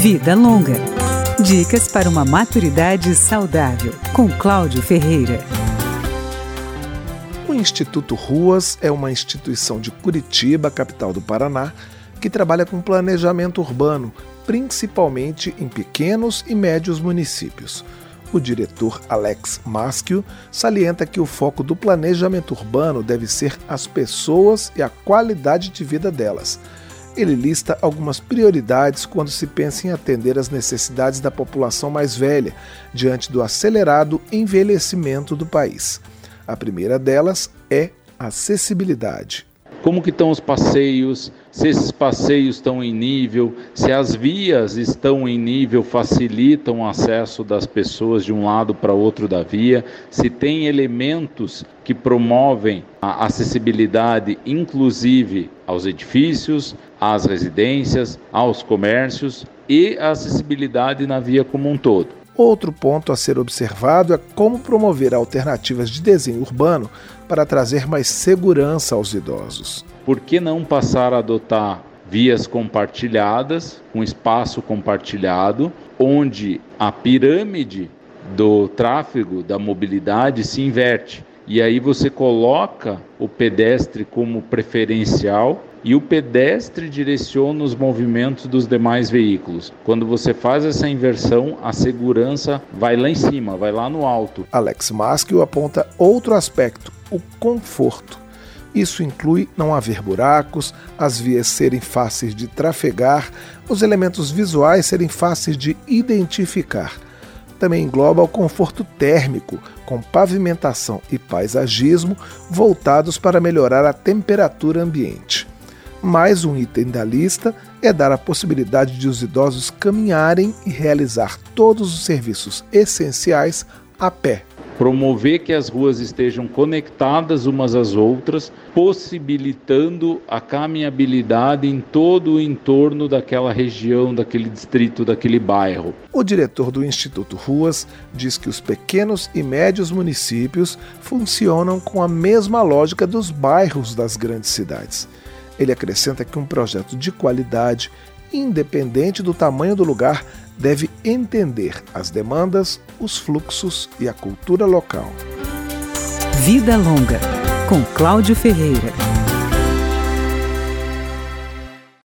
Vida Longa. Dicas para uma maturidade saudável, com Cláudio Ferreira. O Instituto Ruas é uma instituição de Curitiba, capital do Paraná, que trabalha com planejamento urbano, principalmente em pequenos e médios municípios. O diretor Alex Maschio salienta que o foco do planejamento urbano deve ser as pessoas e a qualidade de vida delas. Ele lista algumas prioridades quando se pensa em atender às necessidades da população mais velha, diante do acelerado envelhecimento do país. A primeira delas é acessibilidade como que estão os passeios, se esses passeios estão em nível, se as vias estão em nível, facilitam o acesso das pessoas de um lado para outro da via, se tem elementos que promovem a acessibilidade, inclusive aos edifícios, às residências, aos comércios e a acessibilidade na via como um todo. Outro ponto a ser observado é como promover alternativas de desenho urbano para trazer mais segurança aos idosos. Por que não passar a adotar vias compartilhadas, um espaço compartilhado, onde a pirâmide do tráfego, da mobilidade se inverte? E aí você coloca o pedestre como preferencial e o pedestre direciona os movimentos dos demais veículos. Quando você faz essa inversão, a segurança vai lá em cima, vai lá no alto. Alex Maschio aponta outro aspecto, o conforto. Isso inclui não haver buracos, as vias serem fáceis de trafegar, os elementos visuais serem fáceis de identificar. Também engloba o conforto térmico, com pavimentação e paisagismo voltados para melhorar a temperatura ambiente. Mais um item da lista é dar a possibilidade de os idosos caminharem e realizar todos os serviços essenciais a pé. Promover que as ruas estejam conectadas umas às outras, possibilitando a caminhabilidade em todo o entorno daquela região, daquele distrito, daquele bairro. O diretor do Instituto Ruas diz que os pequenos e médios municípios funcionam com a mesma lógica dos bairros das grandes cidades ele acrescenta que um projeto de qualidade, independente do tamanho do lugar, deve entender as demandas, os fluxos e a cultura local. Vida Longa, com Cláudio Ferreira.